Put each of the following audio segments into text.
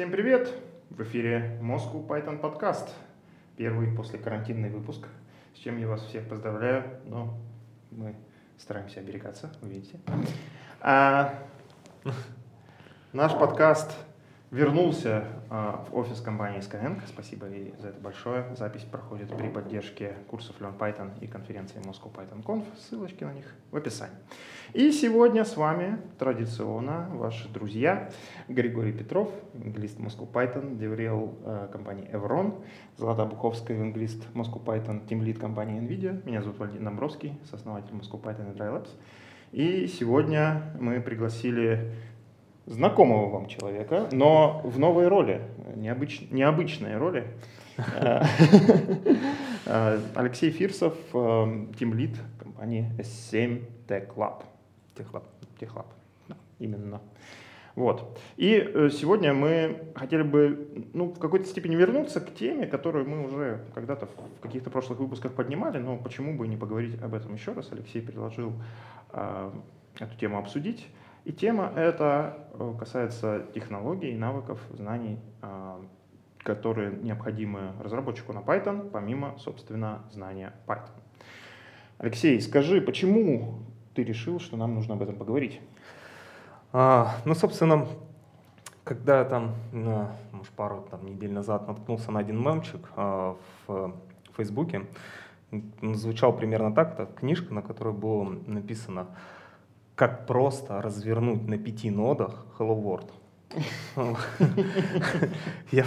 Всем привет! В эфире Moscow Python подкаст. Первый после карантинный выпуск, с чем я вас всех поздравляю, но мы стараемся оберегаться, вы видите. А, наш подкаст вернулся а, в офис компании Skyeng. Спасибо ей за это большое. Запись проходит при поддержке курсов Learn Python и конференции Moscow Python Conf. Ссылочки на них в описании. И сегодня с вами традиционно ваши друзья Григорий Петров, англист Moscow Python, деврел э, компании Evron, Злата Буховская, англист Moscow Python, тимлид компании NVIDIA. Меня зовут Валентин Домбровский, сооснователь Moscow Python и Dry Labs. И сегодня мы пригласили знакомого вам человека, но в новой роли, необыч, необычной роли. Алексей Фирсов, тимлид компании S7 Tech Lab. Техлаб, Техлаб, да, именно. Вот. И э, сегодня мы хотели бы ну, в какой-то степени вернуться к теме, которую мы уже когда-то в каких-то прошлых выпусках поднимали, но почему бы не поговорить об этом еще раз. Алексей предложил э, эту тему обсудить. И тема эта э, касается технологий, навыков, знаний, э, которые необходимы разработчику на Python, помимо, собственно, знания Python. Алексей, скажи, почему ты решил, что нам нужно об этом поговорить? А, ну, собственно, когда я там, может, пару там, недель назад наткнулся на один мемчик а, в Фейсбуке, звучал примерно так, это книжка, на которой было написано как просто развернуть на пяти нодах Hello World. я,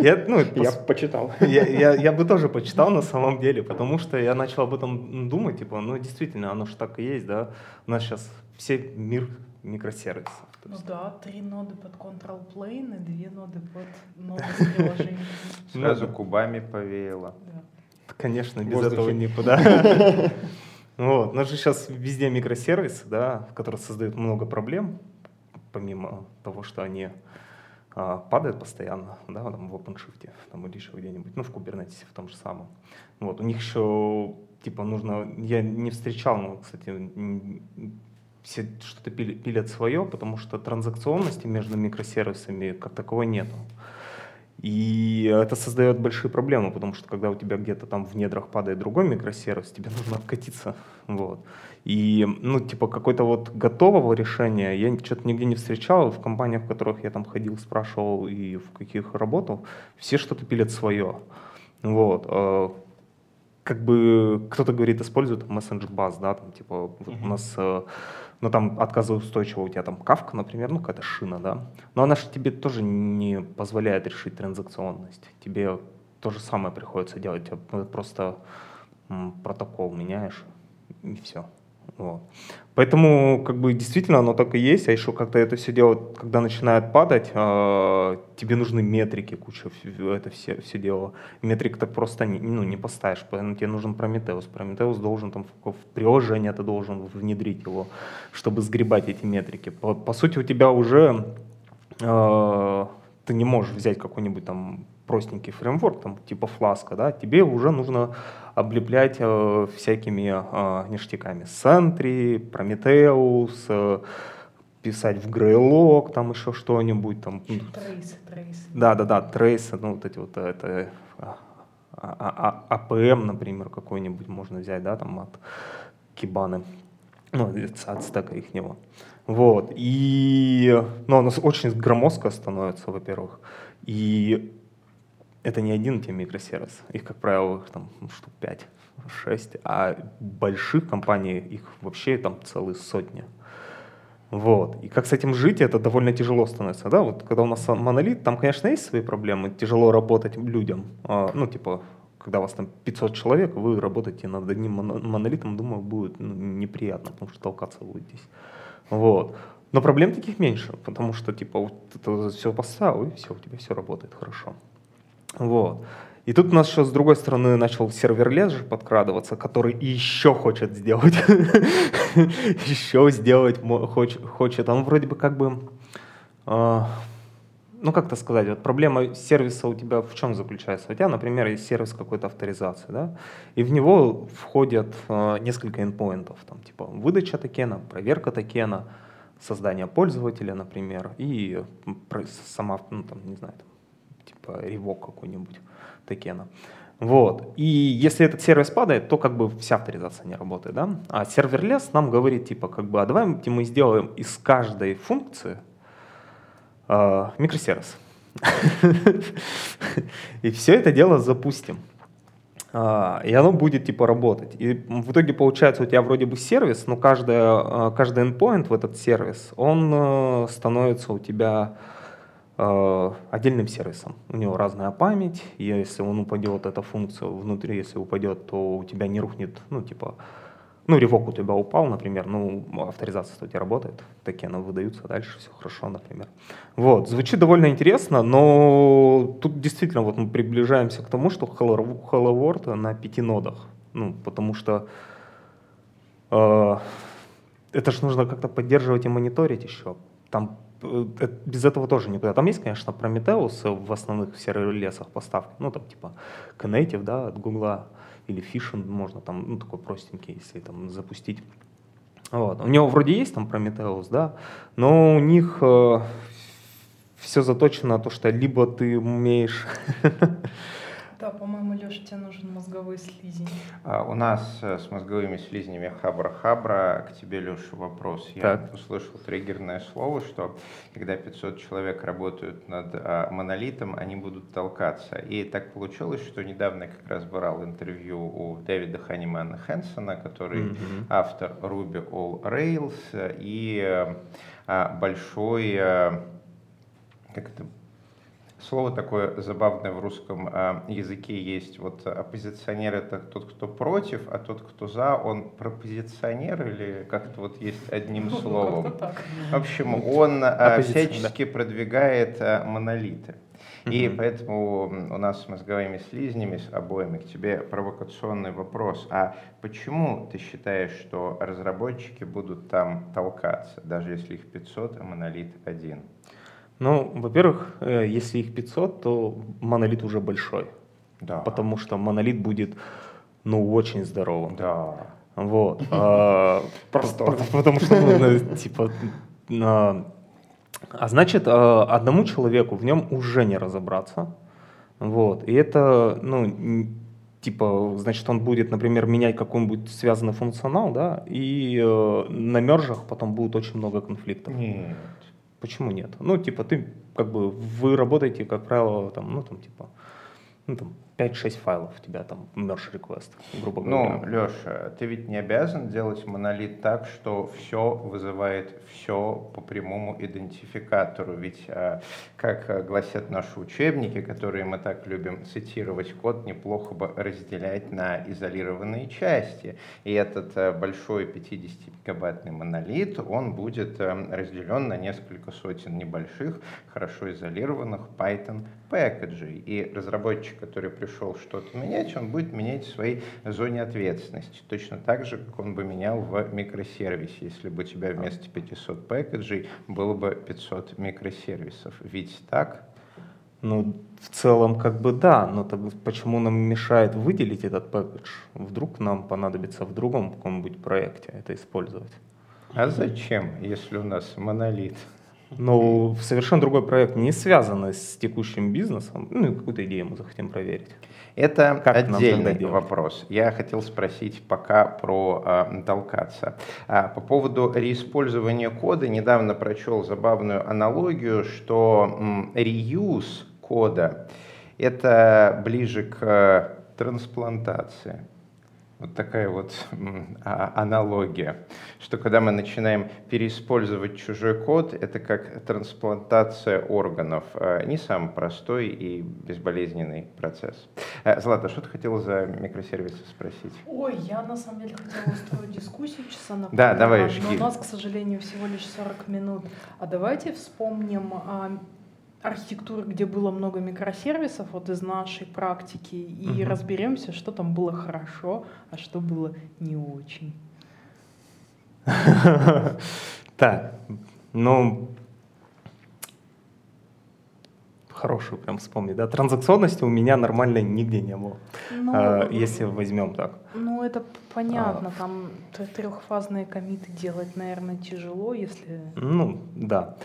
я, ну, я пос... почитал. я, я, я бы тоже почитал на самом деле, потому что я начал об этом думать, типа, ну действительно, оно же так и есть, да. У нас сейчас все мир микросервисов. Ну да, три ноды под control plane и две ноды под ноды с приложением. Сразу кубами повеяло. Да. Конечно, без этого никуда. Вот. У нас же сейчас везде микросервисы, да, в которых создают много проблем, помимо того, что они а, падают постоянно, да, там в OpenShift там, или еще где-нибудь, ну, в Kubernetes в том же самом. Вот. У них еще, типа, нужно, я не встречал, ну, кстати, все что-то пилят свое, потому что транзакционности между микросервисами как таковой нету. И это создает большие проблемы, потому что когда у тебя где-то там в недрах падает другой микросервис, тебе нужно откатиться. Вот. И, ну, типа, какой-то вот готового решения я что-то нигде не встречал. В компаниях, в которых я там ходил, спрашивал и в каких работал, все что-то пилят свое. Вот. А, как бы кто-то говорит, используют Messenger Bus, да, там, типа, uh-huh. у нас э, ну там отказоустойчиво у тебя там кавка, например, ну какая-то шина, да, но она же тебе тоже не позволяет решить транзакционность. Тебе то же самое приходится делать, просто протокол меняешь и все. Вот. Поэтому, как бы, действительно, оно так и есть, а еще как-то это все дело, когда начинает падать, э, тебе нужны метрики, куча, это все, все дело. Метрик так просто не, ну, не поставишь, поэтому тебе нужен Прометеус. Прометеус должен там в, приложение ты должен внедрить его, чтобы сгребать эти метрики. По, по сути, у тебя уже э, ты не можешь взять какой-нибудь там простенький фреймворк, там, типа фласка, да, тебе уже нужно облеплять э, всякими э, ништяками. Sentry, Prometheus, э, писать в Greylog, там еще что-нибудь. Там, трейс, трейс. Да, да, да, трейс, ну вот эти вот, э, это, а, а, а, APM, например, какой-нибудь можно взять, да, там от Кибаны, ну, от стека их него. Вот, и, ну, оно очень громоздко становится, во-первых, и это не один тебе микросервис. Их, как правило, их там ну, штук 5, 6, а больших компаний их вообще там целые сотни. Вот. И как с этим жить, это довольно тяжело становится. Да? Вот когда у нас монолит, там, конечно, есть свои проблемы, тяжело работать людям. А, ну, типа, когда у вас там 500 человек, вы работаете над одним монолитом, думаю, будет ну, неприятно, потому что толкаться будете. Вот. Но проблем таких меньше, потому что, типа, вот это все поставил, и все, у тебя все работает хорошо. Вот. И тут у нас еще с другой стороны начал серверлес же подкрадываться, который еще хочет сделать, еще сделать хочет. Он вроде бы как бы, а, ну как то сказать, вот проблема сервиса у тебя в чем заключается? У тебя, например, есть сервис какой-то авторизации, да, и в него входят а, несколько endpoint ов, там типа выдача токена, проверка токена, создания пользователя, например, и сама, ну, там, не знаю, там, типа revoke какой-нибудь токена. Вот. И если этот сервис падает, то как бы вся авторизация не работает. Да? А serverless нам говорит, типа, как бы, а давай мы сделаем из каждой функции э, микросервис. И все это дело запустим. А, и оно будет типа работать. И в итоге получается у тебя вроде бы сервис, но каждая, а, каждый endpoint в этот сервис, он э, становится у тебя отдельным сервисом. У него разная память, и если он упадет, эта функция внутри, если упадет, то у тебя не рухнет, ну типа ну, ревок у тебя упал, например, ну, авторизация у тебя работает, токены выдаются, дальше все хорошо, например. Вот, звучит довольно интересно, но тут действительно вот мы приближаемся к тому, что Hello, Hello World на пяти нодах, ну, потому что э, это же нужно как-то поддерживать и мониторить еще. Там э, без этого тоже никуда. Там есть, конечно, Prometheus в основных сервер-лесах поставки, ну, там типа Knative, да, от Гугла, или Fission можно там, ну, такой простенький, если там запустить. Вот. У него вроде есть там Prometheus, да, но у них э, все заточено на то, что либо ты умеешь Да, по-моему, Леша, тебе нужен мозговой слизень. А, у нас э, с мозговыми слизнями хабра-хабра. К тебе, Леша, вопрос. Я так. услышал триггерное слово, что когда 500 человек работают над а, монолитом, они будут толкаться. И так получилось, что недавно я как раз брал интервью у Дэвида Ханимана Хэнсона, который mm-hmm. автор Ruby All Rails и а, большой... А, как это Слово такое забавное в русском э, языке есть. Вот оппозиционер это тот, кто против, а тот, кто за, он пропозиционер или как-то вот есть одним ну, словом. В общем, он э, всячески продвигает э, монолиты. И mm-hmm. поэтому у нас с мозговыми слизнями, с обоими, к тебе провокационный вопрос. А почему ты считаешь, что разработчики будут там толкаться, даже если их 500, а монолит один? Ну, во-первых, э, если их 500, то монолит уже большой. Да. Потому что монолит будет, ну, очень здоровым. Да. Вот. А, потому что, типа, а значит, а, одному человеку в нем уже не разобраться. Вот. И это, ну, типа, значит, он будет, например, менять какой-нибудь связанный функционал, да, и э, на мержах потом будет очень много конфликтов. Нет. Почему нет? Ну, типа, ты, как бы, вы работаете, как правило, там, ну, там, типа, ну, там, 5-6 файлов у тебя там merge request, грубо говоря. Ну, Леша, ты ведь не обязан делать монолит так, что все вызывает все по прямому идентификатору. Ведь, а, как гласят наши учебники, которые мы так любим цитировать, код неплохо бы разделять на изолированные части. И этот а, большой 50-гигабайтный монолит, он будет разделен на несколько сотен небольших, хорошо изолированных Python пэкэджей. И разработчик, который пришел что-то менять, он будет менять в своей зоне ответственности. Точно так же, как он бы менял в микросервисе, если бы у тебя вместо 500 пэкэджей было бы 500 микросервисов. Ведь так? Ну, в целом, как бы да, но тогда почему нам мешает выделить этот пэкэдж? Вдруг нам понадобится в другом каком-нибудь проекте это использовать. А зачем, если у нас монолит? Но совершенно другой проект, не связанный с текущим бизнесом, ну, какую-то идею мы захотим проверить. Это как отдельный вопрос. Я хотел спросить пока про э, толкаться. А, по поводу реиспользования кода, недавно прочел забавную аналогию, что м, reuse кода это ближе к трансплантации. Вот такая вот а, аналогия, что когда мы начинаем переиспользовать чужой код, это как трансплантация органов. А, не самый простой и безболезненный процесс. А, Злата, что ты хотела за микросервисы спросить? Ой, я на самом деле хотела устроить дискуссию часа на Да, давай, Но у нас, к сожалению, всего лишь 40 минут. А давайте вспомним архитектуры, где было много микросервисов, вот из нашей практики, и угу. разберемся, что там было хорошо, а что было не очень. Так, ну, хорошую прям вспомни, да, транзакционности у меня нормально нигде не было, ну, а, если возьмем так. Ну, это понятно, а, там трехфазные комиты делать, наверное, тяжело, если... Ну, да.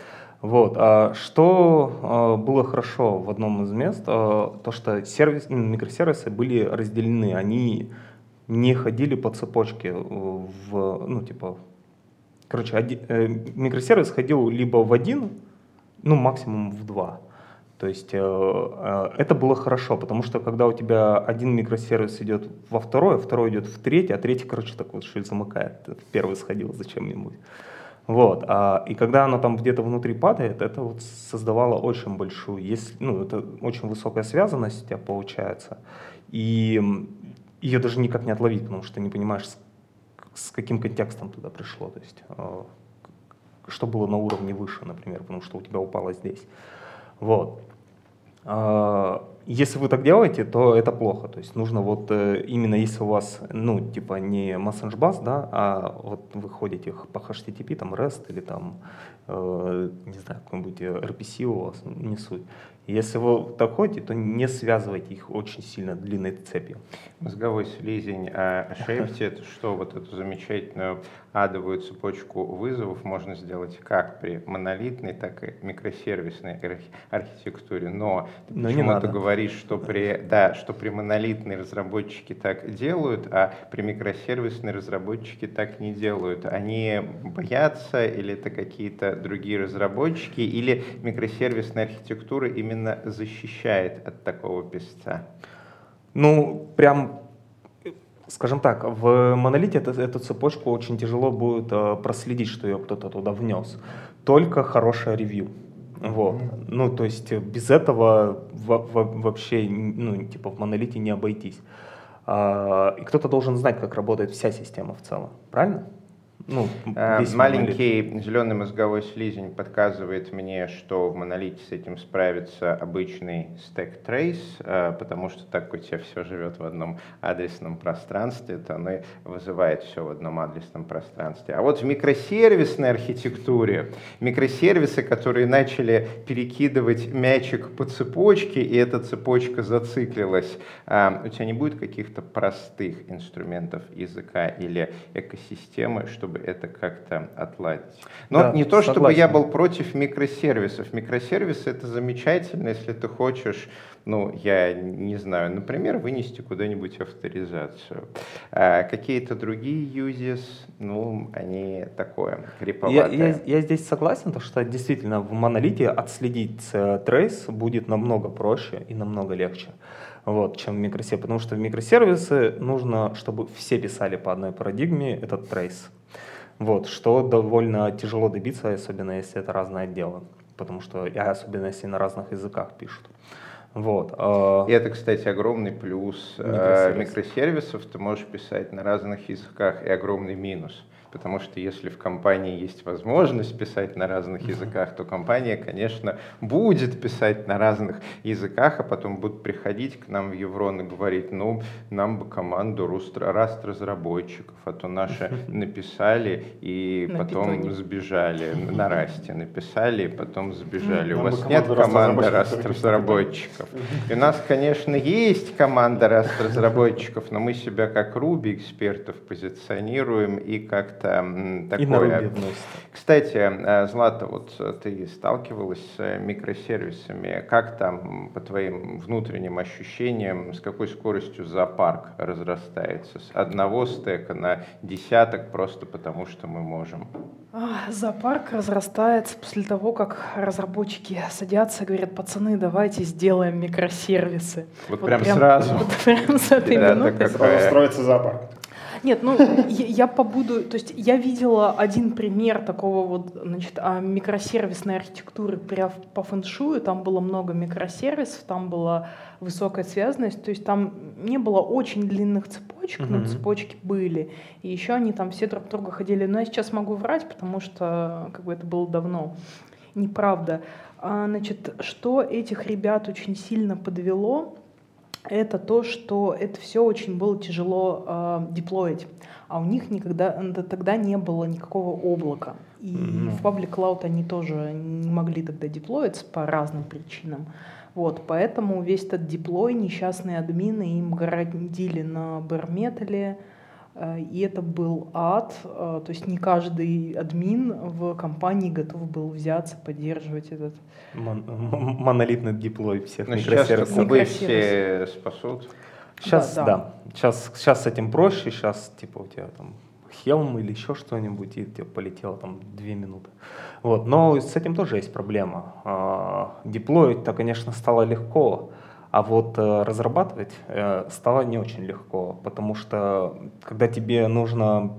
Вот. А что а, было хорошо в одном из мест, а, то что сервис, микросервисы были разделены, они не ходили по цепочке в, ну, типа, короче, один, э, микросервис ходил либо в один, ну, максимум в два. То есть э, э, это было хорошо, потому что когда у тебя один микросервис идет во второй, второй идет в третий, а третий, короче, так вот что замыкает. Первый сходил зачем-нибудь. Вот. А, и когда оно там где-то внутри падает, это вот создавало очень большую, если, ну, это очень высокая связанность у тебя получается. И ее даже никак не отловить, потому что не понимаешь, с, с каким контекстом туда пришло. То есть, э, что было на уровне выше, например, потому что у тебя упало здесь. Вот. А, если вы так делаете, то это плохо. То есть нужно вот э, именно если у вас, ну, типа не Message Bus, да, а вот вы ходите по HTTP, там REST или там, э, не знаю, какой-нибудь RPC у вас, не суть. Если вы так ходите, то не связывайте их очень сильно длинной цепью. Мозговой слизень, а Shaped это что? Вот эту замечательную адовую цепочку вызовов можно сделать как при монолитной, так и микросервисной архитектуре. Но ты Но почему-то говоришь, что при, да, что при монолитной разработчики так делают, а при микросервисной разработчики так не делают. Они боятся или это какие-то другие разработчики, или микросервисная архитектура именно защищает от такого песца? Ну, прям скажем так, в монолите это, эту цепочку очень тяжело будет э, проследить, что ее кто-то туда внес. Только хорошее ревью. Вот. Mm-hmm. Ну, то есть без этого в, в, вообще, ну, типа в монолите не обойтись. А, и кто-то должен знать, как работает вся система в целом. Правильно? Ну, э, Маленький монолит. зеленый мозговой слизень подсказывает мне, что в монолите с этим справится обычный stack trace, э, потому что так у тебя все живет в одном адресном пространстве, то оно и вызывает все в одном адресном пространстве. А вот в микросервисной архитектуре, микросервисы, которые начали перекидывать мячик по цепочке, и эта цепочка зациклилась, э, у тебя не будет каких-то простых инструментов языка или экосистемы, чтобы это как-то отладить. Но да, не то, согласен. чтобы я был против микросервисов. Микросервисы это замечательно, если ты хочешь, ну, я не знаю, например, вынести куда-нибудь авторизацию. А какие-то другие users, ну, они такое, криповатое. Я, я, я здесь согласен, то, что действительно в монолите отследить трейс будет намного проще и намного легче вот, чем в микросервисе, потому что в микросервисы нужно, чтобы все писали по одной парадигме этот трейс. Вот, что довольно тяжело добиться, особенно если это разные отделы, потому что, и особенно если на разных языках пишут. Вот. А и это, кстати, огромный плюс микросервисов. микросервисов. Ты можешь писать на разных языках, и огромный минус потому что если в компании есть возможность писать на разных языках, то компания, конечно, будет писать на разных языках, а потом будут приходить к нам в Еврон и говорить, ну, нам бы команду Rust разработчиков, а то наши написали и потом сбежали, на Расте написали и потом сбежали. У вас нет команды Rust разработчиков. И у нас, конечно, есть команда Rust разработчиков, но мы себя как Ruby экспертов позиционируем и как это такое. Кстати, э, Злата, вот ты сталкивалась с микросервисами. Как там, по твоим внутренним ощущениям, с какой скоростью зоопарк разрастается? С одного стека на десяток просто потому, что мы можем. Зоопарк разрастается после того, как разработчики садятся и говорят, пацаны, давайте сделаем микросервисы. Вот, вот прям, прям сразу. Вот прям с этой да, минуты. Сразу строится зоопарк. Нет, ну я, я побуду, то есть я видела один пример такого вот, значит, а, микросервисной архитектуры прям по фэншую, там было много микросервисов, там была высокая связанность, то есть там не было очень длинных цепочек, но цепочки были, и еще они там все друг друга ходили, но я сейчас могу врать, потому что как бы это было давно. Неправда. А, значит, что этих ребят очень сильно подвело, это то, что это все очень было тяжело э, деплоить, а у них никогда тогда не было никакого облака. И mm-hmm. в Public Cloud они тоже не могли тогда деплоиться по разным причинам. Вот, поэтому весь этот деплой несчастные админы им городили на bare Э, и это был ад, э, то есть не каждый админ в компании готов был взяться, поддерживать этот... Мон монолитный диплой всех Но микросервисов. сейчас все спасут. Сейчас, да, да. да. Сейчас, сейчас с этим проще, сейчас типа у тебя там Helm или еще что-нибудь, и тебе полетело там две минуты. Вот. Но с этим тоже есть проблема. А, деплоить-то, конечно, стало легко, а вот э, разрабатывать э, стало не очень легко, потому что когда тебе нужно,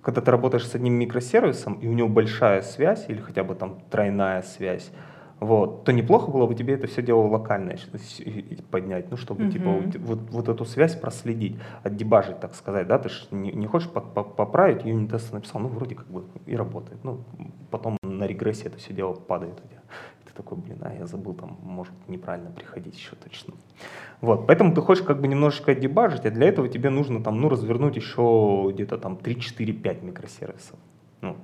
когда ты работаешь с одним микросервисом, и у него большая связь, или хотя бы там тройная связь, вот, то неплохо было бы тебе это все дело локально поднять, ну, чтобы, mm-hmm. типа, вот, вот эту связь проследить, отдебажить, так сказать, да, ты же не, не хочешь по -по поправить, юнит-тест написал, ну, вроде как бы и работает, ну, потом на регрессии это все дело падает у тебя. Ты такой, блин, а я забыл, там, может неправильно приходить еще точно. Вот, поэтому ты хочешь как бы немножечко дебажить, а для этого тебе нужно там, ну, развернуть еще где-то там 3-4-5 микросервисов. Ну,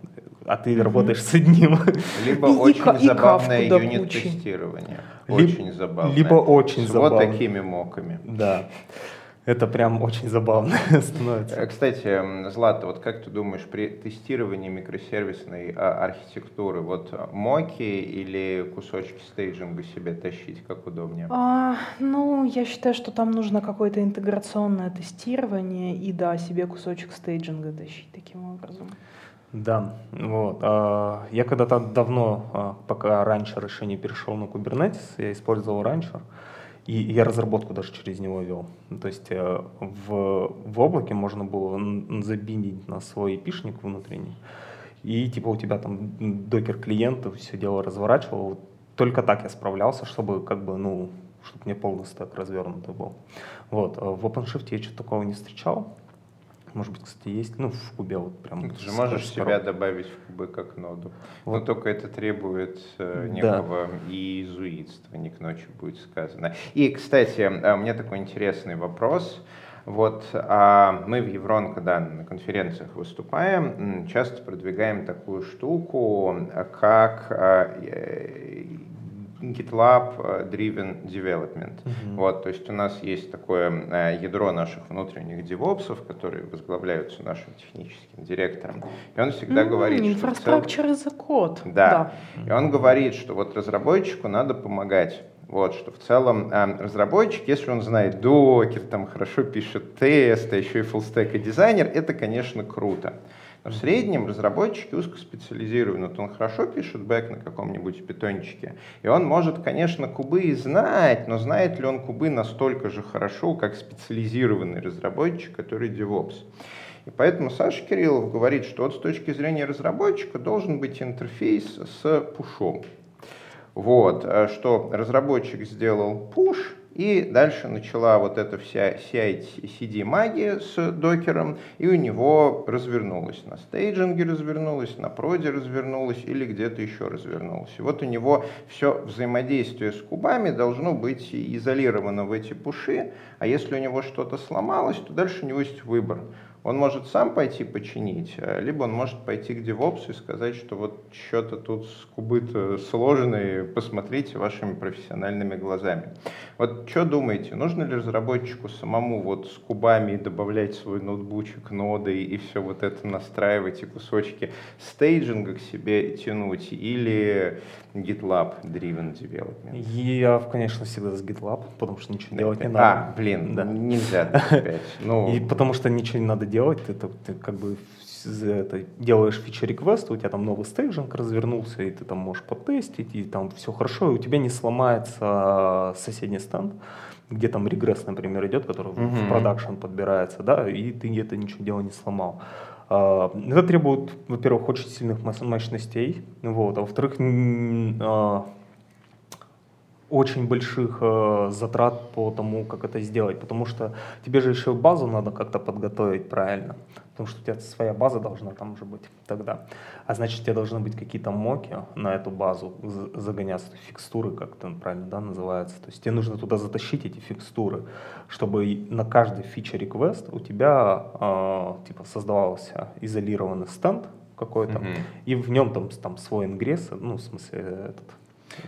а ты mm-hmm. работаешь с одним. Либо и, очень и, забавное юнит-тестирование. Очень забавное. Либо очень с забавное. вот такими моками. Да. Это прям очень забавно становится. Э, кстати, Злата, вот как ты думаешь, при тестировании микросервисной а, архитектуры, вот моки или кусочки стейджинга себе тащить, как удобнее? А, ну, я считаю, что там нужно какое-то интеграционное тестирование и, да, себе кусочек стейджинга тащить таким образом. Да, вот. А, я когда-то давно, а, пока раньше еще не перешел на Kubernetes, я использовал ранчер, и я разработку даже через него вел. То есть э, в, в облаке можно было забиндить на свой эпишник внутренний, и типа у тебя там докер клиент все дело разворачивал. Только так я справлялся, чтобы как бы, ну, чтобы мне полный стек развернутый был. Вот. А в OpenShift я что-то такого не встречал. Может быть, кстати, есть, ну, в кубе вот прям. Ты же можешь себя добавить в кубы как ноду. Вот. Но только это требует э, некого да. иезуитства, не к ночи будет сказано. И, кстати, а, у меня такой интересный вопрос. Вот а мы в Еврон, когда на конференциях выступаем, часто продвигаем такую штуку, как а, GitLab э, Driven Development. Mm-hmm. Вот, то есть у нас есть такое э, ядро наших внутренних девопсов, которые возглавляются нашим техническим директором. И он всегда mm-hmm, говорит, что... Infrastructure as код. Да. да. И он говорит, что вот разработчику надо помогать. Вот, что в целом э, разработчик, если он знает докер, там хорошо пишет тест, а еще и фуллстек и дизайнер, это, конечно, круто. В среднем разработчики узкоспециализированы. Вот он хорошо пишет бэк на каком-нибудь питончике, и он может, конечно, кубы и знать, но знает ли он кубы настолько же хорошо, как специализированный разработчик, который DevOps. И поэтому Саша Кириллов говорит, что вот с точки зрения разработчика должен быть интерфейс с пушом. Вот, э, что разработчик сделал push, и дальше начала вот эта вся CI-CD магия с докером, и у него развернулась. На стейджинге развернулась, на проде развернулась или где-то еще развернулась. И вот у него все взаимодействие с кубами должно быть изолировано в эти пуши, а если у него что-то сломалось, то дальше у него есть выбор. Он может сам пойти починить, э, либо он может пойти к DevOps и сказать, что вот что-то тут с кубы-то сложные, посмотрите вашими профессиональными глазами. Вот что думаете, нужно ли разработчику самому вот с кубами добавлять свой ноутбучик, ноды и все вот это настраивать и кусочки стейджинга к себе тянуть или GitLab Driven Development? Я, конечно, всегда с GitLab, потому что ничего делать не надо. А, блин, да. нельзя опять. Ну... И потому что ничего не надо делать делать, ты, ты, ты как бы это, делаешь feature request, у тебя там новый staging развернулся, и ты там можешь потестить, и там все хорошо, и у тебя не сломается соседний стенд, где там регресс, например, идет, который mm-hmm. в production подбирается, да, и ты это ничего дела не сломал. А, это требует, во-первых, очень сильных мощностей, вот, а во-вторых, а, очень больших э, затрат по тому, как это сделать, потому что тебе же еще базу надо как-то подготовить правильно, потому что у тебя своя база должна там уже быть тогда. А значит, у тебя должны быть какие-то моки на эту базу загоняться, фикстуры, как это правильно да, называется. То есть тебе нужно туда затащить эти фикстуры, чтобы на каждый фичер request у тебя э, типа создавался изолированный стенд какой-то, mm-hmm. и в нем там, там свой ингресс, ну, в смысле, этот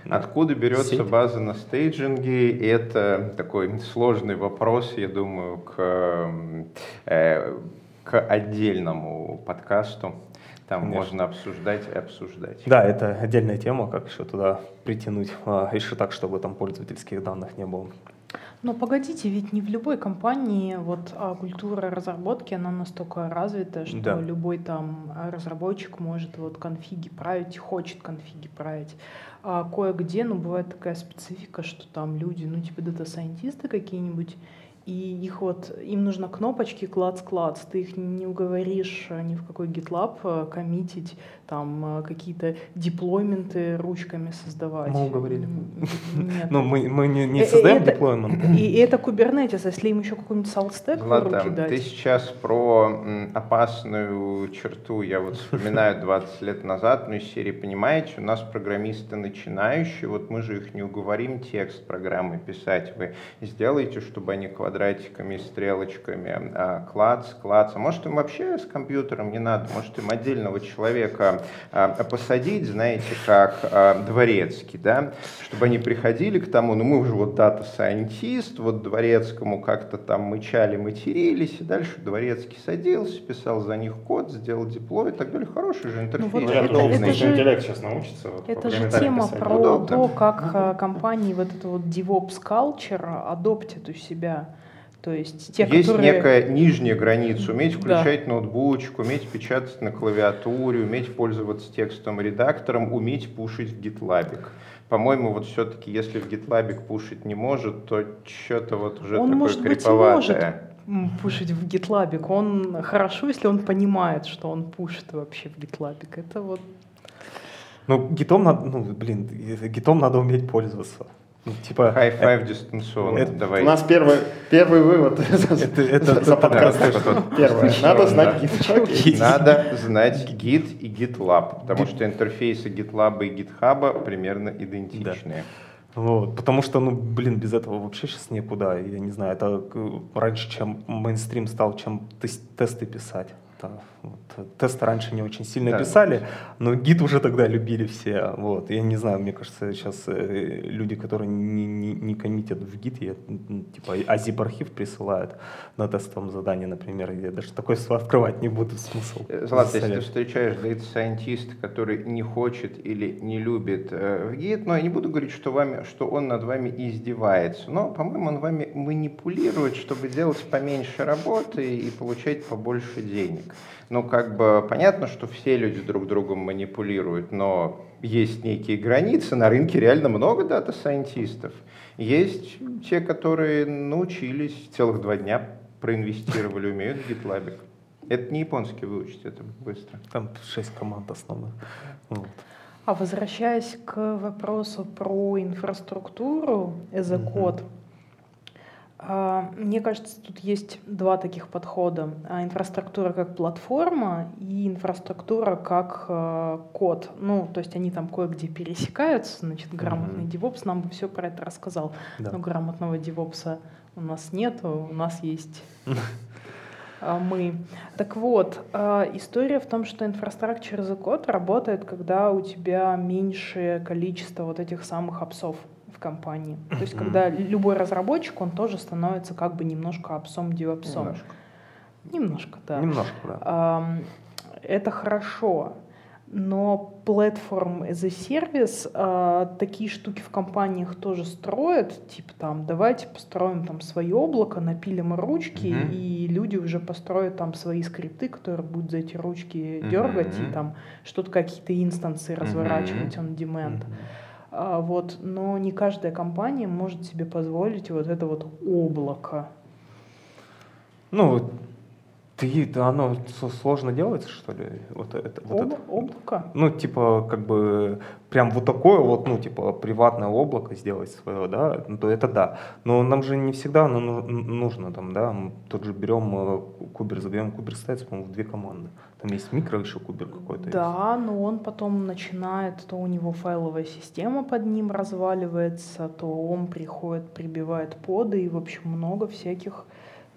Откуда берется сеть? база на стейджинге? Это такой сложный вопрос, я думаю, к, э, к отдельному подкасту. Там Конечно. можно обсуждать и обсуждать. Да, это отдельная тема, как еще туда притянуть, а, еще так, чтобы там пользовательских данных не было. Но погодите, ведь не в любой компании вот а культура разработки, она настолько развита, что да. любой там разработчик может вот конфиги править, хочет конфиги править. А кое-где, ну, бывает такая специфика, что там люди, ну, типа дата-сайентисты какие-нибудь, и их вот, им нужно кнопочки клац-клац, ты их не уговоришь ни в какой GitLab э, коммитить, там э, какие-то деплойменты ручками создавать. Мы уговорили. Нет. Но ну, мы, мы не, не э, создаем это, деплоймент. И, это Kubernetes, если им еще какой-нибудь SaltStack в руки дать. Ты сейчас про опасную черту, я вот вспоминаю 20 лет назад, ну из серии, понимаете, у нас программисты начинающие, вот мы же их не уговорим текст программы писать, вы сделаете, чтобы они квадрат квадратиками, стрелочками, а, клац, клац. А может им вообще с компьютером не надо, может им отдельного человека а, посадить, знаете, как а, дворецкий, да, чтобы они приходили к тому, ну мы уже вот data scientist, вот дворецкому как-то там мычали, матерились, и дальше дворецкий садился, писал за них код, сделал deploy и так далее. Хороший же интерфейс. Ну, вот это, удобный. Это же, интеллект сейчас научится. Вот, это же тема писать. про Удобно. то, как компании вот это вот DevOps culture адоптят у себя. То есть те, Есть которые... некая нижняя граница, уметь включать да. ноутбучек, уметь печатать на клавиатуре, уметь пользоваться текстовым редактором, уметь пушить в GitLab. По-моему, вот все-таки, если в GitLab пушить не может, то что-то вот уже он, такое может криповатое. Быть, может пушить в GitLab. Он хорошо, если он понимает, что он пушит вообще в GitLab. Это вот ну, гитом надо, ну, блин, гитом надо уметь пользоваться. Ну, типа high five дистанционно. Это, давай. У нас первый, первый вывод это, это, за подкаст. Первое. Надо знать гит. Надо знать гит и GitLab, потому что интерфейсы GitLab и GitHub примерно идентичные. Вот, потому что, ну, блин, без этого вообще сейчас никуда. Я не знаю, это раньше, чем мейнстрим стал, чем тесты писать вот, тесты раньше не очень сильно да. писали, но гид уже тогда любили все. Вот. Я не знаю, мне кажется, сейчас э, люди, которые не, не, не коммитят в гид, я, типа азип архив присылают на тестовом задании, например, я даже такой открывать не буду смысл. Э, Злат, если ты встречаешь data scientist, который не хочет или не любит э, в гид, но я не буду говорить, что, вами, что он над вами издевается, но, по-моему, он вами манипулирует, чтобы делать поменьше работы и получать побольше денег. Ну, как бы понятно, что все люди друг другом манипулируют, но есть некие границы. На рынке реально много дата-сайентистов. Есть те, которые научились целых два дня проинвестировали, умеют GitLab. Это не японский выучить, это быстро. Там шесть команд основных. Вот. А возвращаясь к вопросу про инфраструктуру as a code, угу. А, мне кажется, тут есть два таких подхода. А, инфраструктура как платформа и инфраструктура как э, код. Ну, то есть они там кое-где пересекаются. Значит, грамотный mm-hmm. DevOps нам бы все про это рассказал. Да. Но грамотного DevOps у нас нет, у нас есть а, мы. Так вот, история в том, что инфраструктура за код работает, когда у тебя меньшее количество вот этих самых апсов в компании. То есть, когда любой разработчик, он тоже становится как бы немножко апсом девопсом. Немножко. Немножко, да. Немножко, да. Это хорошо. Но platform as a service э, такие штуки в компаниях тоже строят, типа там давайте построим там свое облако, напилим ручки, mm-hmm. и люди уже построят там свои скрипты, которые будут за эти ручки mm-hmm. дергать и там что-то какие-то инстансы разворачивать mm-hmm. on demand. Mm-hmm. А, вот, но не каждая компания может себе позволить вот это вот облако. Ну, ты, оно сложно делается, что ли? Вот это, вот Об, это. Облако? Ну, типа, как бы, прям вот такое вот, ну, типа, приватное облако сделать свое, да, ну, то это да. Но нам же не всегда оно нужно, там, да, мы тут же берем э, кубер, забьем кубер ставится, по-моему, в две команды. Там есть микро еще кубер какой-то. Да, есть. но он потом начинает, то у него файловая система под ним разваливается, то он приходит, прибивает поды, и, в общем, много всяких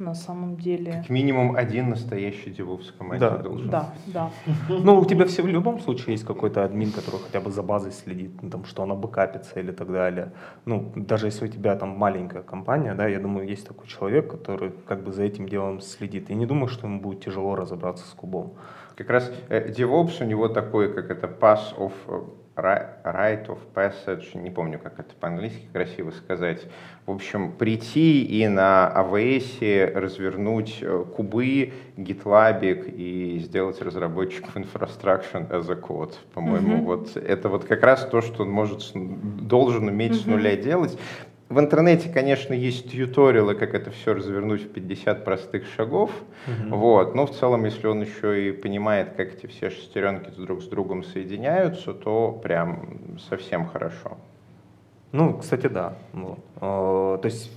на самом деле. Как минимум один настоящий девопс в команде да. должен. Да, да. Ну, у тебя все в любом случае есть какой-то админ, который хотя бы за базой следит, ну, там, что она бэкапится или так далее. Ну, даже если у тебя там маленькая компания, да, я думаю, есть такой человек, который как бы за этим делом следит. Я не думаю, что ему будет тяжело разобраться с кубом. Как раз э, DevOps у него такой, как это pass of э, right of passage, не помню, как это по-английски красиво сказать. В общем, прийти и на AWS развернуть э, кубы, GitLab и сделать разработчиков infrastructure as a code. По-моему, mm-hmm. вот это вот как раз то, что он может, должен уметь mm-hmm. с нуля делать. В интернете, конечно, есть тьюториалы, как это все развернуть в 50 простых шагов. Угу. Вот. Но в целом, если он еще и понимает, как эти все шестеренки друг с другом соединяются, то прям совсем хорошо. Ну, кстати, да. Вот. А, то есть,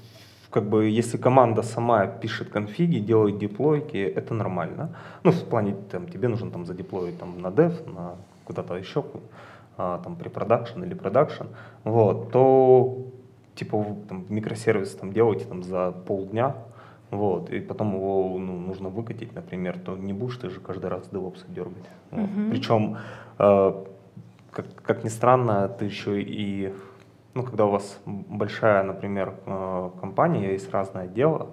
как бы, если команда сама пишет конфиги, делает деплойки, это нормально. Ну, в плане, там, тебе нужно там задеплоить там, на dev, на куда-то еще, а, там, при продакшн или продакшн, вот, то типа там, микросервис там делаете там за полдня, вот, и потом его ну, нужно выкатить, например, то не будешь ты же каждый раз DevOps дергать. Вот. Mm-hmm. Причем, э, как, как ни странно, ты еще и, ну, когда у вас большая, например, э, компания, есть разное дело,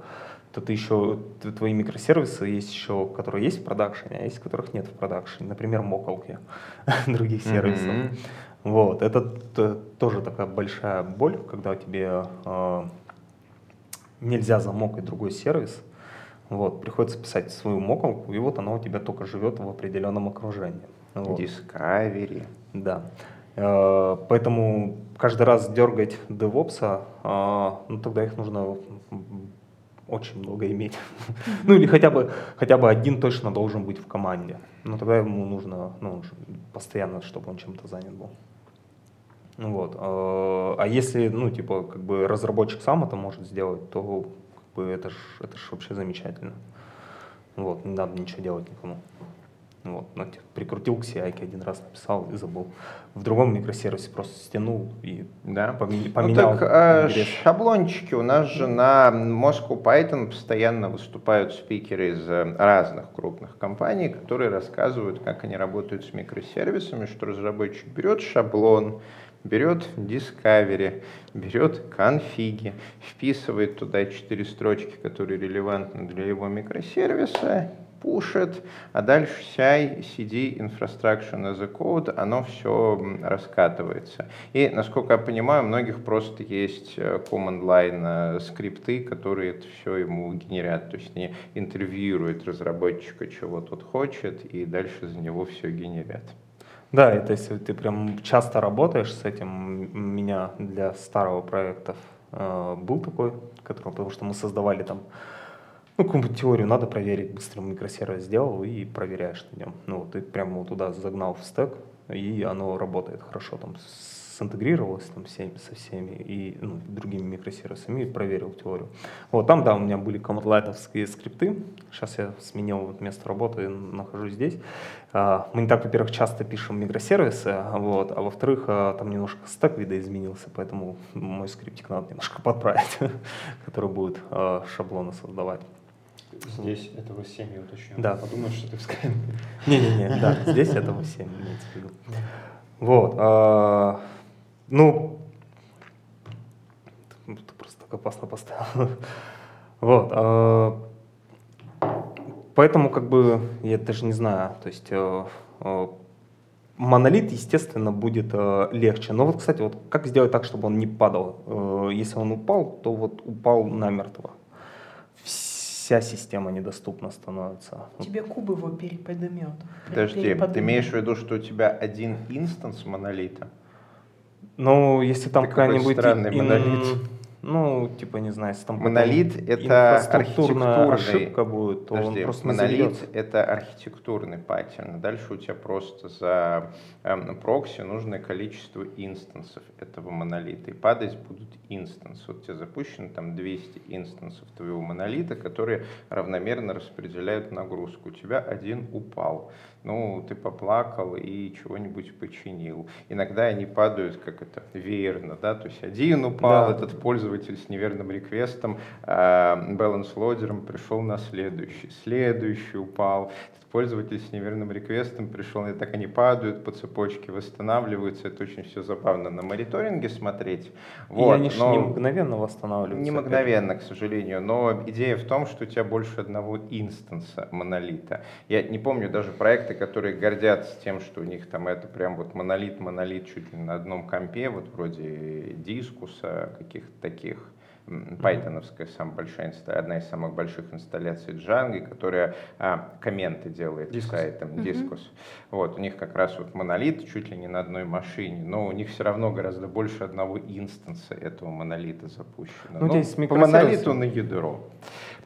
то ты еще, твои микросервисы есть еще, которые есть в продакшене, а есть, которых нет в продакшене. Например, мокалки других сервисов. Mm-hmm. Вот, это тоже такая большая боль, когда тебе э, нельзя замокать другой сервис, вот, приходится писать свою мокалку, и вот она у тебя только живет в определенном окружении. Вот. Discovery. Да. Э, поэтому каждый раз дергать DevOps, э, ну тогда их нужно очень много иметь. ну или хотя бы, хотя бы один точно должен быть в команде. Но тогда ему нужно ну, постоянно, чтобы он чем-то занят был. Вот. А, а если, ну, типа, как бы разработчик сам это может сделать, то как бы это ж, это ж вообще замечательно. Вот, не надо ничего делать никому. Вот, ну, типа, прикрутил к CI, один раз написал и забыл. В другом микросервисе просто стянул и да. поменял. Ну, так, э, шаблончики. У нас же на Moscow Python постоянно выступают спикеры из э, разных крупных компаний, которые рассказывают, как они работают с микросервисами, что разработчик берет шаблон, берет Discovery, берет конфиги, вписывает туда четыре строчки, которые релевантны для его микросервиса, пушит, а дальше CI, CD, Infrastructure as a Code, оно все раскатывается. И, насколько я понимаю, у многих просто есть э, command line э, скрипты, которые это все ему генерят. То есть они интервьюируют разработчика, чего тот хочет, и дальше за него все генерят. Да, это если ты прям часто работаешь с этим, у меня для старого проекта э, был такой, который, потому что мы создавали там ну, какую-нибудь теорию надо проверить, быстро микросервис сделал и проверяешь на нем. Ну, ты прямо туда загнал в стек, и оно работает хорошо там с интегрировалось там всеми, со всеми и ну, другими микросервисами и проверил теорию. Вот там, да, у меня были командлайтовские скрипты. Сейчас я сменил вот место работы и нахожусь здесь. А, мы не так, во-первых, часто пишем микросервисы, вот, а во-вторых, а, там немножко стек видоизменился, поэтому мой скриптик надо немножко подправить, который будет а, шаблоны создавать. Здесь этого 7 я уточню. Да. Подумаешь, что ты в Skype. Не-не-не, да, здесь этого 7 имеется в виду. Вот. Ну, ты просто так опасно поставил. Вот. А, поэтому, как бы, я даже не знаю, то есть э, э, монолит, естественно, будет э, легче. Но вот, кстати, вот как сделать так, чтобы он не падал? Если он упал, то вот упал намертво. Вся система недоступна становится. Тебе куб его переподымет. Подожди, переподымет. ты имеешь в виду, что у тебя один инстанс монолита? Ну, если там какая-нибудь... странный монолит. Ну, типа, не знаю, если там монолит это архитектурная ошибка будет, то Подожди, он просто монолит это архитектурный паттерн. Дальше у тебя просто за эм, прокси нужное количество инстансов этого монолита. И падать будут инстансы. Вот у тебя запущено там 200 инстансов твоего монолита, которые равномерно распределяют нагрузку. У тебя один упал ну, ты поплакал и чего-нибудь починил. Иногда они падают как это веерно, да, то есть один упал, да. этот пользователь с неверным реквестом, баланс-лодером пришел на следующий, следующий упал, пользователь с неверным реквестом пришел, и так они падают по цепочке, восстанавливаются. Это очень все забавно на мониторинге смотреть. Вот, и они но... не мгновенно восстанавливаются. Не мгновенно, к сожалению. Но идея в том, что у тебя больше одного инстанса монолита. Я не помню даже проекты, которые гордятся тем, что у них там это прям вот монолит, монолит чуть ли на одном компе, вот вроде дискуса, каких-то таких. Пайтоновская самая большая, одна из самых больших инсталляций Django, которая а, комменты делает Discus. сайтом Discus. Mm-hmm. Вот, у них как раз вот монолит чуть ли не на одной машине, но у них все равно гораздо больше одного инстанса этого монолита запущено. Ну, здесь по монолиту на ядро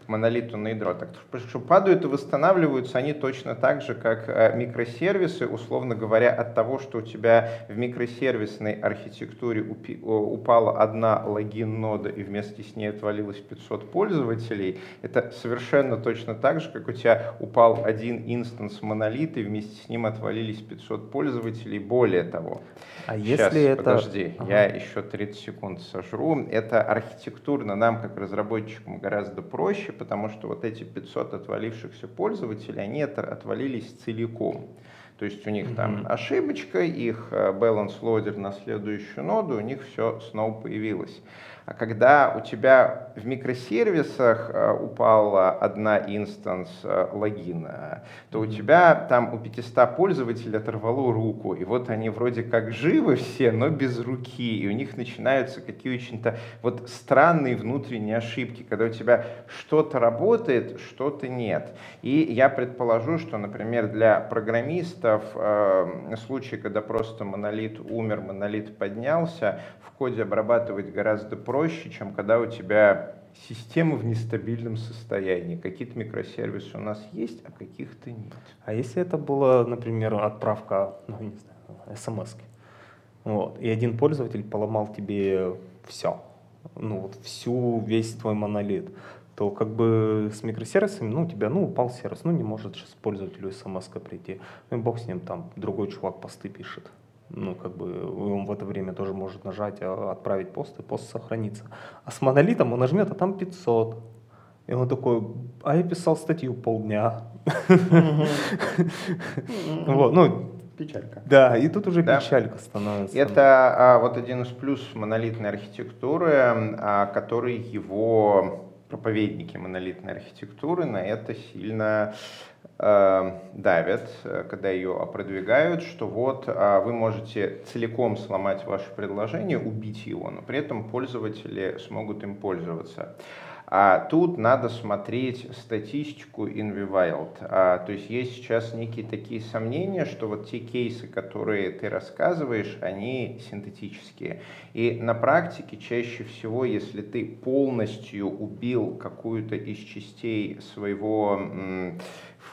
монолиту на ядро. Так что падают и восстанавливаются они точно так же, как э, микросервисы, условно говоря, от того, что у тебя в микросервисной архитектуре упала одна логин-нода и вместе с ней отвалилось 500 пользователей, это совершенно точно так же, как у тебя упал один инстанс монолита и вместе с ним отвалились 500 пользователей. Более того, а Сейчас, если это... подожди, ага. я еще 30 секунд сожру. Это архитектурно нам, как разработчикам, гораздо проще, потому что вот эти 500 отвалившихся пользователей, они это отвалились целиком. То есть у них mm-hmm. там ошибочка, их э, balance loader на следующую ноду, у них все снова появилось. А когда у тебя в микросервисах э, упала одна инстанс э, логина, то у тебя там у 500 пользователей оторвало руку, и вот они вроде как живы все, но без руки, и у них начинаются какие то вот странные внутренние ошибки, когда у тебя что-то работает, что-то нет. И я предположу, что, например, для программистов э, случай, когда просто монолит умер, монолит поднялся, в коде обрабатывать гораздо проще, проще, чем когда у тебя система в нестабильном состоянии. Какие-то микросервисы у нас есть, а каких-то нет. А если это была, например, отправка, ну, не знаю, смс вот, и один пользователь поломал тебе все, ну, вот всю, весь твой монолит, то как бы с микросервисами, ну, у тебя, ну, упал сервис, ну, не может же пользователю смс прийти. Ну, и бог с ним, там, другой чувак посты пишет ну, как бы он в это время тоже может нажать, а, отправить пост, и пост сохранится. А с монолитом он нажмет, а там 500. И он такой, а я писал статью полдня. Вот, ну, печалька. Да, и тут уже да. печалька становится. Это а, вот один из плюсов монолитной архитектуры, а, который его проповедники монолитной архитектуры на это сильно давят, э, когда ее опродвигают, что вот а, вы можете целиком сломать ваше предложение, убить его, но при этом пользователи смогут им пользоваться. А тут надо смотреть статистику InViWild. А, то есть есть сейчас некие такие сомнения, что вот те кейсы, которые ты рассказываешь, они синтетические. И на практике чаще всего, если ты полностью убил какую-то из частей своего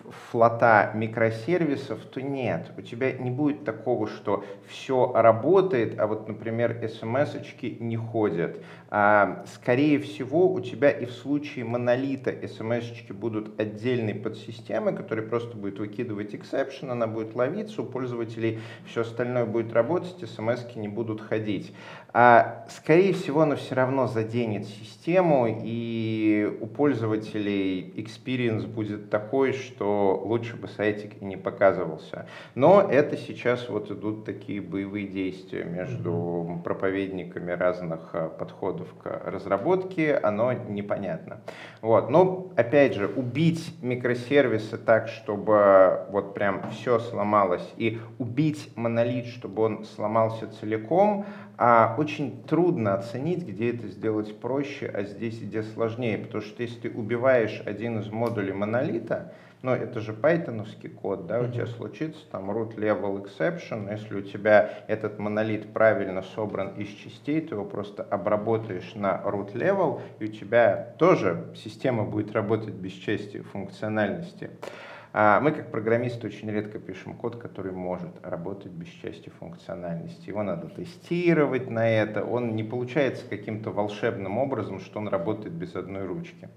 флота микросервисов, то нет. У тебя не будет такого, что все работает, а вот, например, смс-очки не ходят. А, скорее всего, у тебя и в случае монолита смс-очки будут отдельной подсистемой, которая просто будет выкидывать exception, она будет ловиться, у пользователей все остальное будет работать, смс не будут ходить. А, скорее всего, оно все равно заденет систему, и у пользователей experience будет такой, что лучше бы сайтик и не показывался. Но это сейчас вот идут такие боевые действия между проповедниками разных а, подходов к разработке, оно непонятно. Вот. Но, опять же, убить микросервисы так, чтобы вот прям все сломалось, и убить монолит, чтобы он сломался целиком, а очень трудно оценить, где это сделать проще, а здесь где сложнее. Потому что если ты убиваешь один из модулей монолита, ну, это же пайтоновский код, да, у тебя случится там root level exception, если у тебя этот монолит правильно собран из частей, ты его просто обработаешь на root level, и у тебя тоже система будет работать без части функциональности. А мы, как программисты, очень редко пишем код, который может работать без части функциональности. Его надо тестировать на это. Он не получается каким-то волшебным образом, что он работает без одной ручки.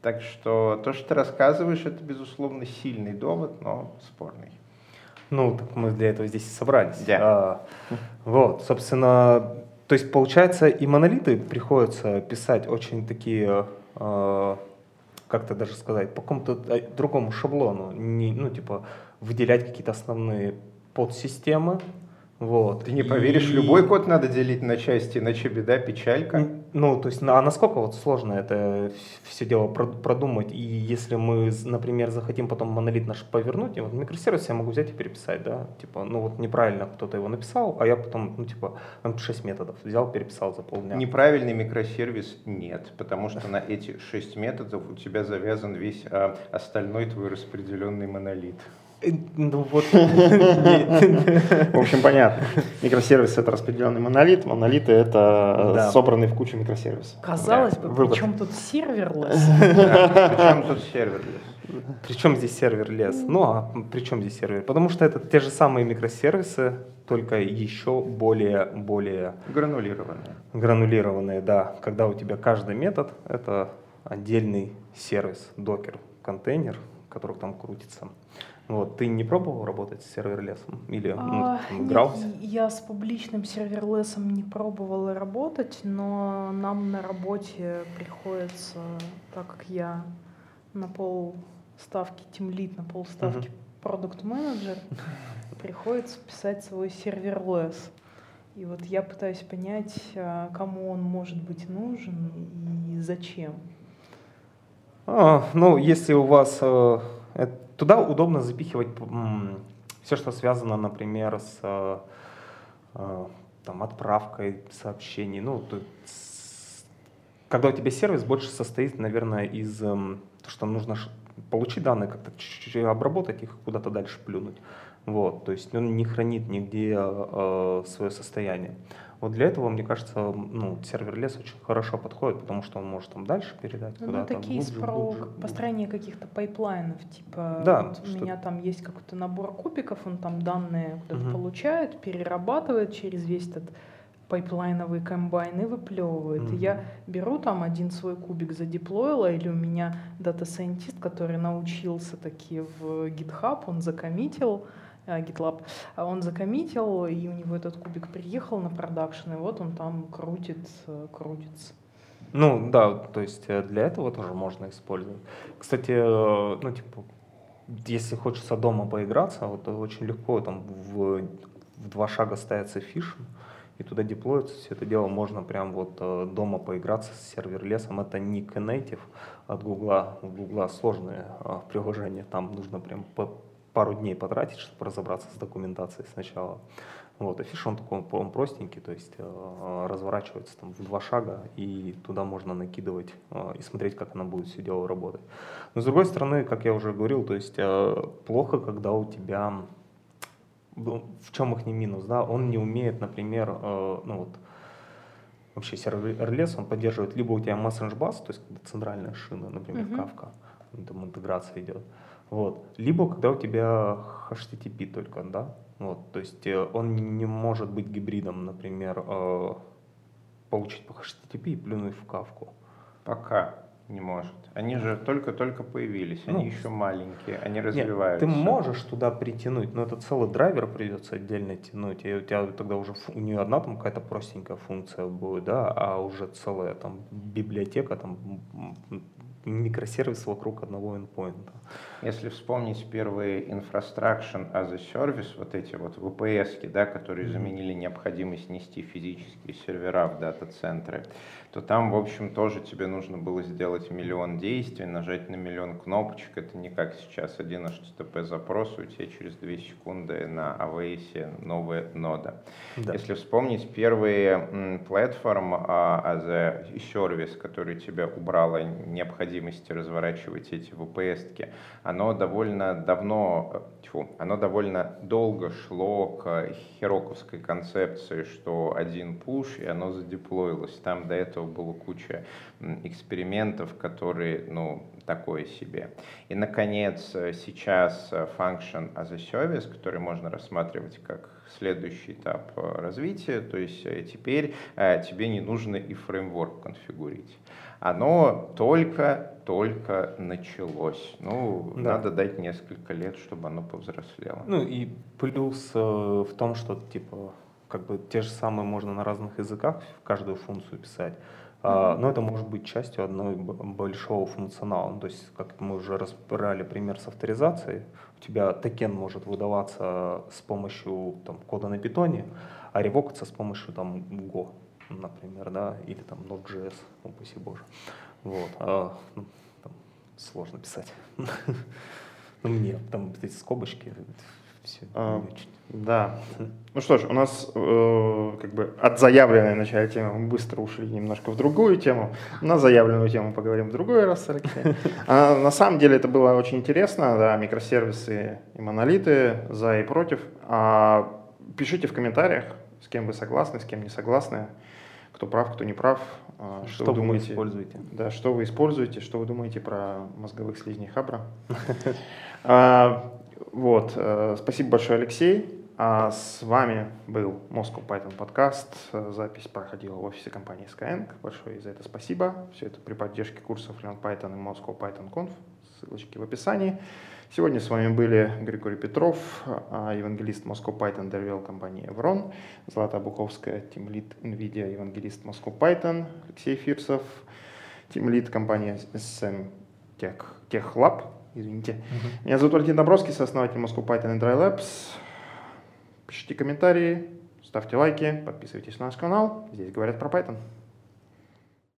Так что то, что ты рассказываешь, это, безусловно, сильный довод, но спорный. Ну, так мы для этого здесь и собрались. Да. А, вот, собственно, То есть, получается, и монолиты приходится писать очень такие, э, как-то даже сказать, по какому-то э, другому шаблону. Не, ну, типа, выделять какие-то основные подсистемы, вот. Ты не поверишь, и... любой код надо делить на части, иначе беда, печалька. Ну, то есть, а насколько вот сложно это все дело продумать, и если мы, например, захотим потом монолит наш повернуть, и вот микросервис я могу взять и переписать, да, типа, ну вот неправильно кто-то его написал, а я потом, ну типа, там 6 методов взял, переписал за полдня. Неправильный микросервис нет, потому что на эти 6 методов у тебя завязан весь а, остальной твой распределенный монолит. Э, ну вот. В общем, понятно. Микросервис это распределенный монолит, монолиты это э, да. собранный в кучу микросервисов. Казалось да. бы, Вывод. при чем тут serverless? Причем тут serverless? Причем здесь serverless? Ну а при чем здесь сервер? Потому что это те же самые микросервисы, только еще более, более гранулированные. Гранулированные, да. Когда у тебя каждый метод это отдельный сервис, Docker, контейнер, который там крутится. Вот, ты не пробовал работать с serverless ом или ну, а, игрался? Нет, я с публичным serverless ом не пробовала работать, но нам на работе приходится, так как я на пол ставки team lead, на пол ставки product manager, приходится писать свой serverless. И вот я пытаюсь понять, а, кому он может быть нужен и зачем. А, ну, если у вас э, Туда удобно запихивать все, что связано, например, с э, э, там, отправкой сообщений. Ну, когда у тебя сервис больше состоит, наверное, из эм, того, что нужно получить данные, как-то чуть-чуть обработать их, куда-то дальше плюнуть. Вот, то есть он не хранит нигде э, свое состояние. Вот для этого, мне кажется, ну, сервер лес очень хорошо подходит, потому что он может там дальше передать ну, куда-то. Ну, такие глубже, про глубже, построение каких-то pipeline ов, типа да, вот у меня там есть какой-то набор кубиков, он там данные куда-то угу. получает, перерабатывает через весь этот pipeline овый комбайн и выплевывает. Mm-hmm. И я беру там один свой кубик задеплоила, или у меня data scientist, который научился таки в GitHub, он закоммитил, GitLab, а он закоммитил, и у него этот кубик приехал на production, и вот он там крутит, э, крутится. Ну да, то есть э, для этого тоже можно использовать. Кстати, ну типа, если хочется дома поиграться, вот очень легко там в, в два шага ставится фиш, и туда деплоится все это дело, можно прям вот дома поиграться с serverless ом. Это не Knative от Гугла, у Гугла сложное приложение, там нужно прям пару дней потратить, чтобы разобраться с документацией сначала. Вот, а фиш он такой он простенький, то есть э, разворачивается там в два шага, и туда можно накидывать э, и смотреть, как она будет все дело работать. Но с другой стороны, как я уже говорил, то есть э, плохо, когда у тебя, ну, в чем их не минус, да, он не умеет, например, э, ну вот, вообще сервер RLS, он поддерживает либо у тебя Message Bus, то есть центральная шина, например, mm-hmm. Kafka, там интеграция идет, вот. Либо когда у тебя HTTP только, да, вот, то есть э, он не может быть гибридом, например, э, получить по HTTP и плюнуть в кавку. Пока не может. Они же только-только появились, они ну, еще маленькие, они развиваются. Нет, ты можешь туда притянуть, но это целый драйвер придется отдельно тянуть, и у тебя тогда уже у нее одна там какая-то простенькая функция будет, да, а уже целая там библиотека там микросервис вокруг одного endpoint. Если вспомнить первые Infrastructure as a Service, вот эти вот VPS, да, которые заменили необходимость нести физические сервера в дата-центры, то там, в общем, тоже тебе нужно было сделать миллион действий, нажать на миллион кнопочек. Это не как сейчас один HTTP запрос, у тебя через 2 секунды на AWS новая нода. Да. Если вспомнить первые платформ uh, as a service, который тебе убрала необходимости разворачивать эти VPS-ки, оно довольно давно, тьфу, оно довольно долго шло к хероковской концепции, что один пуш, и оно задеплоилось. Там до этого было куча экспериментов, которые, ну, такое себе. И, наконец, сейчас function as a service, который можно рассматривать как следующий этап развития, то есть э, теперь э, тебе не нужно и фреймворк конфигурить оно только-только началось. Ну, да. надо дать несколько лет, чтобы оно повзрослело. Ну и плюс э, в том, что типа как бы те же самые можно на разных языках каждую функцию писать. Uh, но это может быть частью одного большого функционала. Ну, то есть, как мы уже разбирали пример с авторизацией, у тебя токен может выдаваться с помощью там, кода на питоне, а ревокаться с помощью там, Go, например, да, или там Node.js, упаси боже. Вот. А, ну, там, сложно писать. Ну, мне там эти скобочки, все а, Да. Ну что ж, у нас э, как бы от заявленной начала темы мы быстро ушли немножко в другую тему. На заявленную тему поговорим в другой раз, Алексей. А, на самом деле это было очень интересно, да, микросервисы и монолиты, за и против. А, пишите в комментариях, с кем вы согласны, с кем не согласны кто прав, кто не прав. А, что, что вы думаете, вы используете? Да, что вы используете, что вы думаете про мозговых слизней Хабра. А, вот, э, спасибо большое, Алексей. А с вами был Moscow Python подкаст. Запись проходила в офисе компании Skyeng. Большое за это спасибо. Все это при поддержке курсов Learn Python и Moscow Python Conf. Ссылочки в описании. Сегодня с вами были Григорий Петров, а, евангелист Moscow Python Derwell компании Evron, Злата Буховская, тимлит NVIDIA, евангелист Moscow Python, Алексей Фирсов, тимлит компания SM Tech, Tech Lab, извините. Uh-huh. Меня зовут Валентин Добровский, сооснователь Moscow Python и Dry Labs. Пишите комментарии, ставьте лайки, подписывайтесь на наш канал. Здесь говорят про Python.